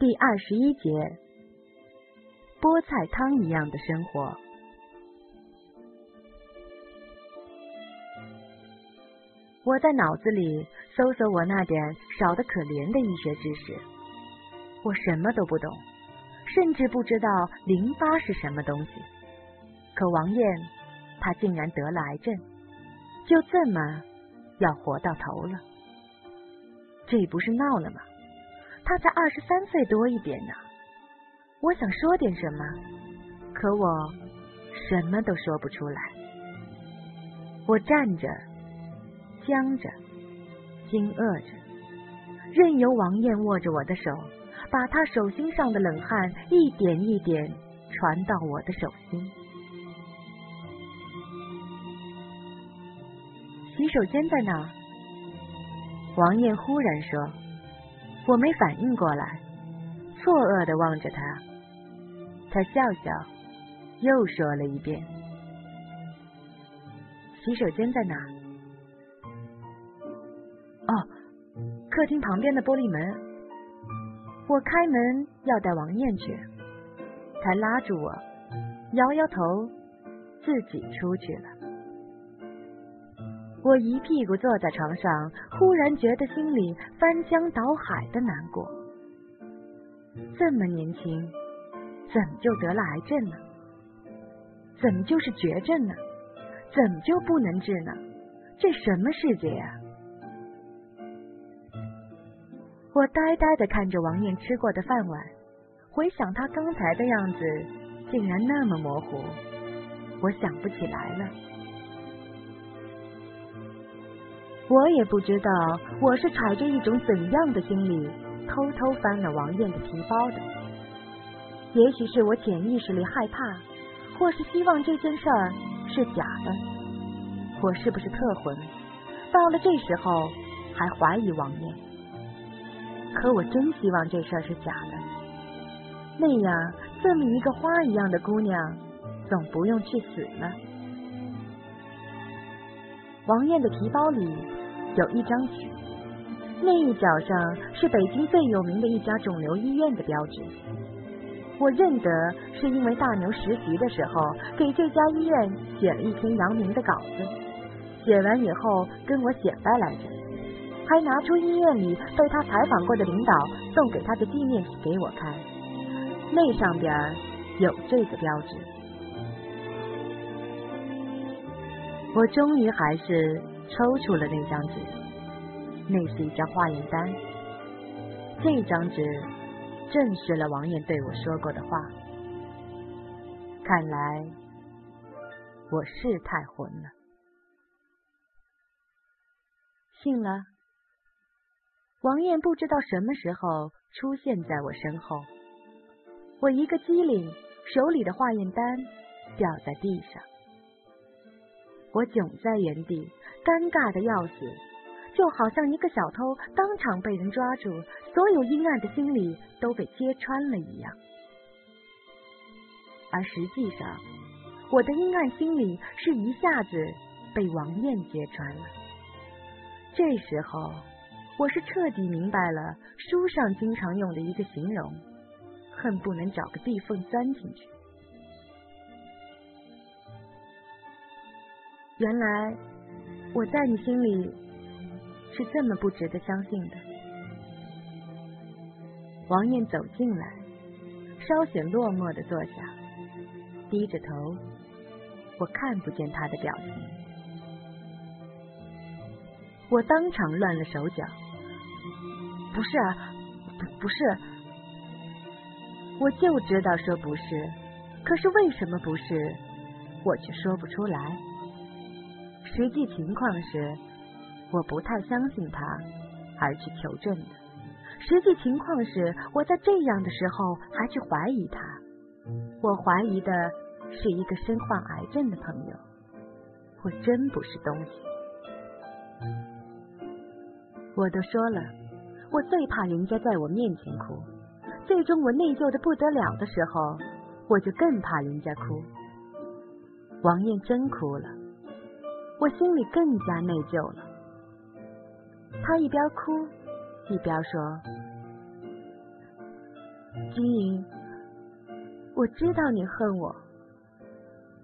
第二十一节，菠菜汤一样的生活。我在脑子里搜索我那点少得可怜的医学知识，我什么都不懂，甚至不知道淋巴是什么东西。可王艳，她竟然得了癌症，就这么要活到头了，这不是闹了吗？他才二十三岁多一点呢，我想说点什么，可我什么都说不出来。我站着，僵着，惊愕着，任由王艳握着我的手，把他手心上的冷汗一点一点传到我的手心。洗手间在哪？王艳忽然说。我没反应过来，错愕的望着他。他笑笑，又说了一遍：“洗手间在哪？”哦，客厅旁边的玻璃门。我开门要带王艳去，他拉住我，摇摇头，自己出去了。我一屁股坐在床上，忽然觉得心里翻江倒海的难过。这么年轻，怎么就得了癌症呢？怎么就是绝症呢？怎么就不能治呢？这什么世界啊！我呆呆的看着王艳吃过的饭碗，回想他刚才的样子，竟然那么模糊，我想不起来了。我也不知道我是揣着一种怎样的心理偷偷翻了王艳的皮包的。也许是我潜意识里害怕，或是希望这件事儿是假的。我是不是特混？到了这时候还怀疑王艳？可我真希望这事儿是假的。那样，这么一个花一样的姑娘，总不用去死了。王艳的皮包里。有一张纸，那一角上是北京最有名的一家肿瘤医院的标志。我认得，是因为大牛实习的时候给这家医院写了一篇扬名的稿子，写完以后跟我显摆来着，还拿出医院里被他采访过的领导送给他的纪念品给我看，那上边有这个标志。我终于还是。抽出了那张纸，那是一张化验单。这张纸证实了王艳对我说过的话。看来我是太混了。信了。王艳不知道什么时候出现在我身后，我一个机灵，手里的化验单掉在地上，我窘在原地。尴尬的要死，就好像一个小偷当场被人抓住，所有阴暗的心理都被揭穿了一样。而实际上，我的阴暗心理是一下子被王艳揭穿了。这时候，我是彻底明白了书上经常用的一个形容，恨不能找个地缝钻进去。原来。我在你心里是这么不值得相信的。王艳走进来，稍显落寞的坐下，低着头，我看不见他的表情。我当场乱了手脚。不是啊，不不是，我就知道说不是，可是为什么不是，我却说不出来。实际情况是，我不太相信他，而去求证的。实际情况是，我在这样的时候还去怀疑他。我怀疑的是一个身患癌症的朋友。我真不是东西。我都说了，我最怕人家在我面前哭。最终我内疚的不得了的时候，我就更怕人家哭。王艳真哭了。我心里更加内疚了。他一边哭一边说：“金莹，我知道你恨我，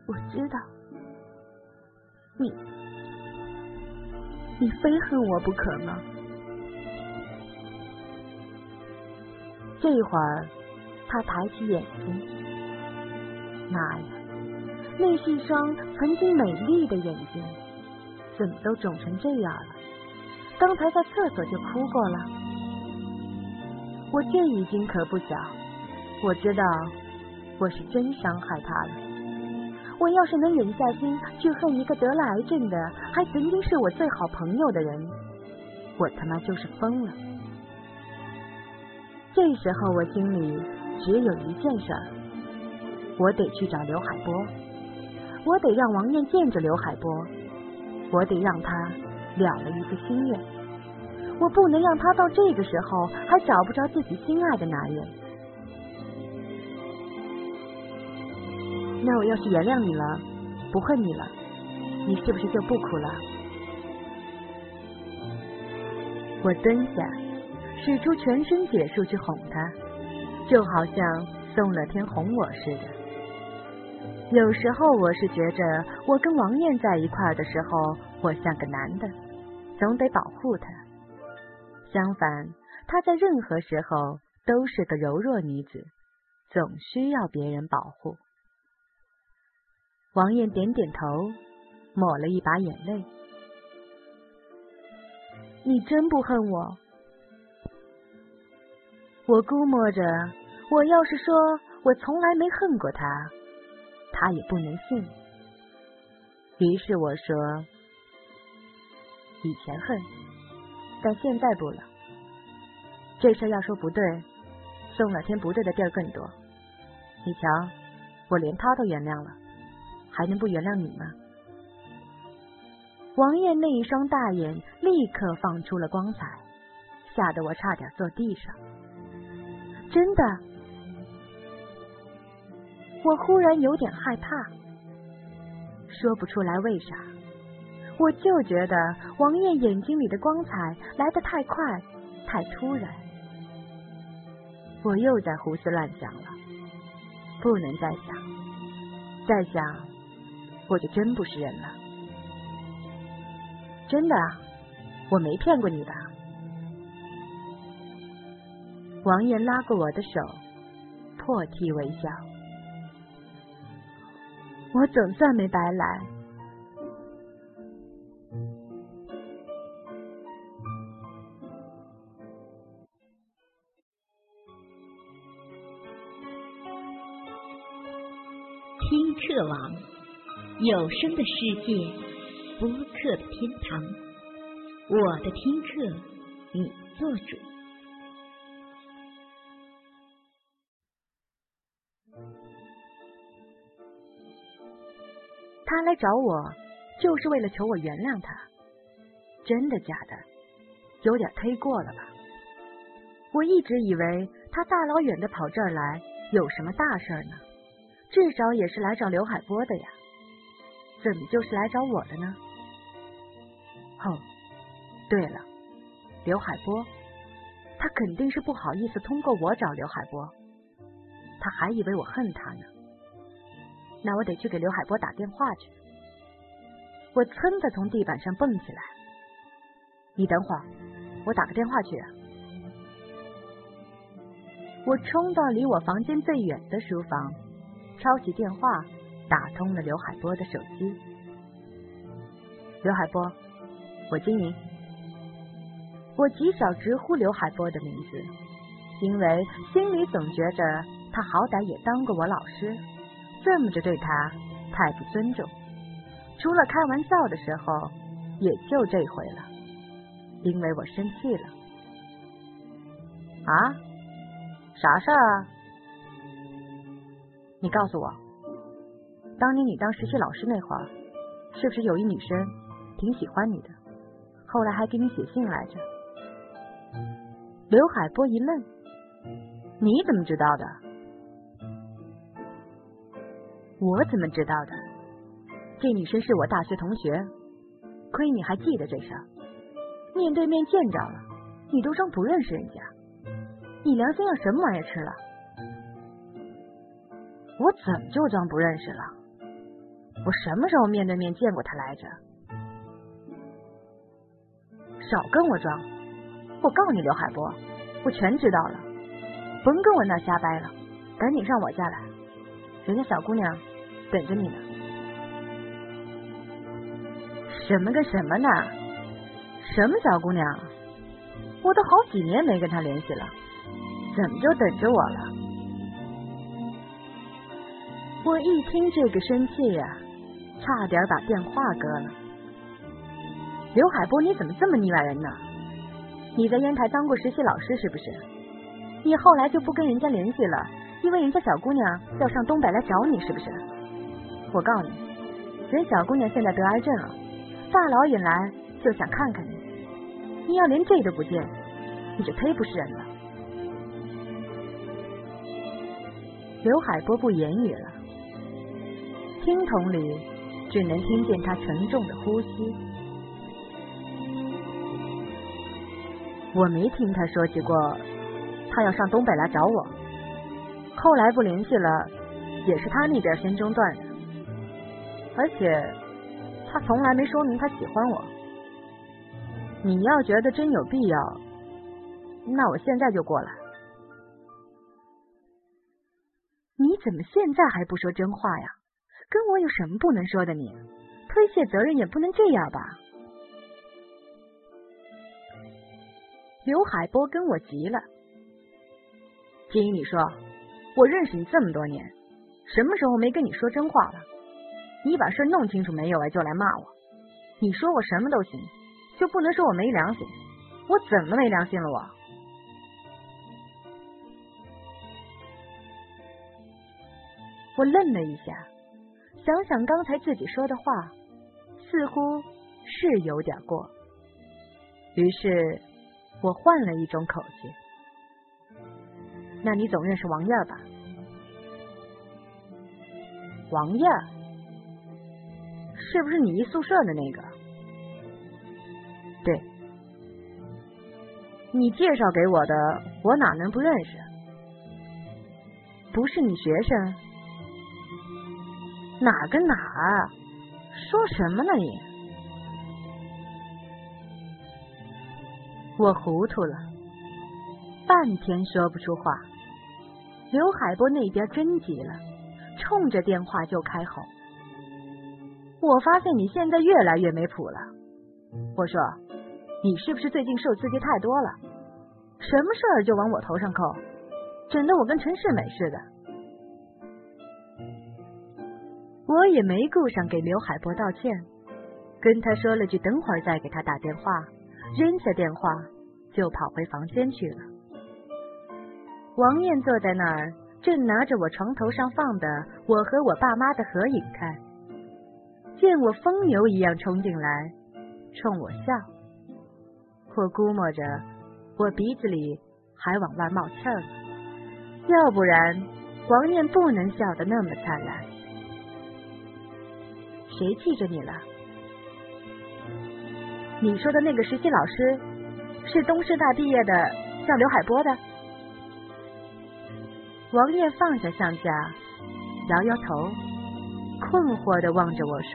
我知道，你，你非恨我不可吗？这会儿，他抬起眼睛，妈呀，那是一双曾经美丽的眼睛，怎么都肿成这样了？刚才在厕所就哭过了。我这已经可不小，我知道我是真伤害他了。我要是能忍下心去恨一个得了癌症的，还曾经是我最好朋友的人，我他妈就是疯了。这时候我心里只有一件事儿，我得去找刘海波，我得让王艳见着刘海波，我得让他了了一个心愿，我不能让他到这个时候还找不着自己心爱的男人。那我要是原谅你了，不恨你了，你是不是就不哭了？我蹲下。使出全身解数去哄他，就好像宋乐天哄我似的。有时候我是觉着，我跟王艳在一块儿的时候，我像个男的，总得保护她；相反，她在任何时候都是个柔弱女子，总需要别人保护。王艳点点头，抹了一把眼泪：“你真不恨我？”我估摸着，我要是说我从来没恨过他，他也不能信。于是我说：“以前恨，但现在不了。这事要说不对，宋老天不对的地儿更多。你瞧，我连他都原谅了，还能不原谅你吗？”王艳那一双大眼立刻放出了光彩，吓得我差点坐地上。真的，我忽然有点害怕，说不出来为啥。我就觉得王艳眼睛里的光彩来得太快，太突然。我又在胡思乱想了，不能再想，再想我就真不是人了。真的，我没骗过你吧？王艳拉过我的手，破涕为笑。我总算没白来。听课网，有声的世界，播客的天堂。我的听课，你做主。他来找我，就是为了求我原谅他。真的假的？有点忒过了吧？我一直以为他大老远的跑这儿来，有什么大事呢？至少也是来找刘海波的呀。怎么就是来找我的呢？哦，对了，刘海波，他肯定是不好意思通过我找刘海波，他还以为我恨他呢。那我得去给刘海波打电话去。我噌的从地板上蹦起来，你等会儿，我打个电话去。我冲到离我房间最远的书房，抄起电话，打通了刘海波的手机。刘海波，我经营。我极少直呼刘海波的名字，因为心里总觉着他好歹也当过我老师。这么着对他太不尊重，除了开玩笑的时候，也就这回了，因为我生气了。啊？啥事儿啊？你告诉我，当年你当实习老师那会儿，是不是有一女生挺喜欢你的，后来还给你写信来着？刘海波一愣，你怎么知道的？我怎么知道的？这女生是我大学同学，亏你还记得这事儿。面对面见着了，你都装不认识人家，你良心让什么玩意吃了？我怎么就装不认识了？我什么时候面对面见过他来着？少跟我装！我告你刘海波，我全知道了，甭跟我那瞎掰了，赶紧上我家来，人家小姑娘等着你呢。什么个什么呢？什么小姑娘？我都好几年没跟她联系了，怎么就等着我了？我一听这个生气呀，差点把电话搁了。刘海波，你怎么这么腻歪人呢？你在烟台当过实习老师是不是？你后来就不跟人家联系了，因为人家小姑娘要上东北来找你是不是？我告诉你，人小姑娘现在得癌症了，大老远来就想看看你。你要连这都不见，你就忒不是人了。刘海波不言语了，听筒里只能听见他沉重的呼吸。我没听他说起过，他要上东北来找我。后来不联系了，也是他那边先中断的。而且他从来没说明他喜欢我。你要觉得真有必要，那我现在就过来。你怎么现在还不说真话呀？跟我有什么不能说的？你推卸责任也不能这样吧？刘海波跟我急了，金宇，你说我认识你这么多年，什么时候没跟你说真话了？你把事弄清楚没有啊？就来骂我？你说我什么都行，就不能说我没良心？我怎么没良心了？我我愣了一下，想想刚才自己说的话，似乎是有点过，于是。我换了一种口气，那你总认识王燕吧？王艳是不是你一宿舍的那个？对，你介绍给我的，我哪能不认识？不是你学生？哪跟哪？说什么呢你？我糊涂了，半天说不出话。刘海波那边真急了，冲着电话就开吼：“我发现你现在越来越没谱了。”我说：“你是不是最近受刺激太多了？什么事儿就往我头上扣，整得我跟陈世美似的。”我也没顾上给刘海波道歉，跟他说了句：“等会儿再给他打电话。”扔下电话，就跑回房间去了。王艳坐在那儿，正拿着我床头上放的我和我爸妈的合影看。见我疯牛一样冲进来，冲我笑。我估摸着，我鼻子里还往外冒气儿呢。要不然，王念不能笑得那么灿烂。谁记着你了？你说的那个实习老师是东师大毕业的，叫刘海波的。王艳放下相架，摇摇头，困惑的望着我说：“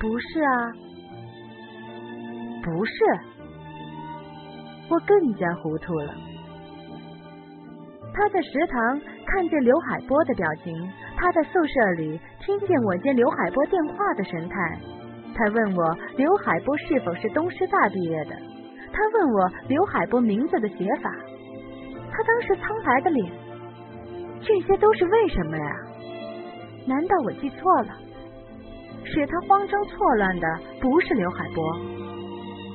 不是啊，不是。”我更加糊涂了。他在食堂看见刘海波的表情，他在宿舍里听见我接刘海波电话的神态。他问我刘海波是否是东师大毕业的？他问我刘海波名字的写法。他当时苍白的脸，这些都是为什么呀？难道我记错了？使他慌张错乱的不是刘海波，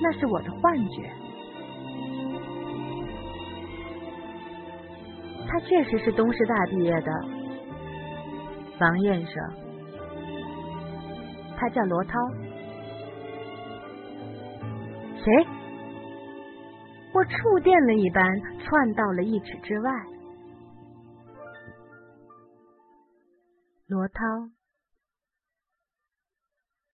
那是我的幻觉。他确实是东师大毕业的。王燕说：“他叫罗涛。”谁？我触电了一般窜到了一尺之外。罗涛。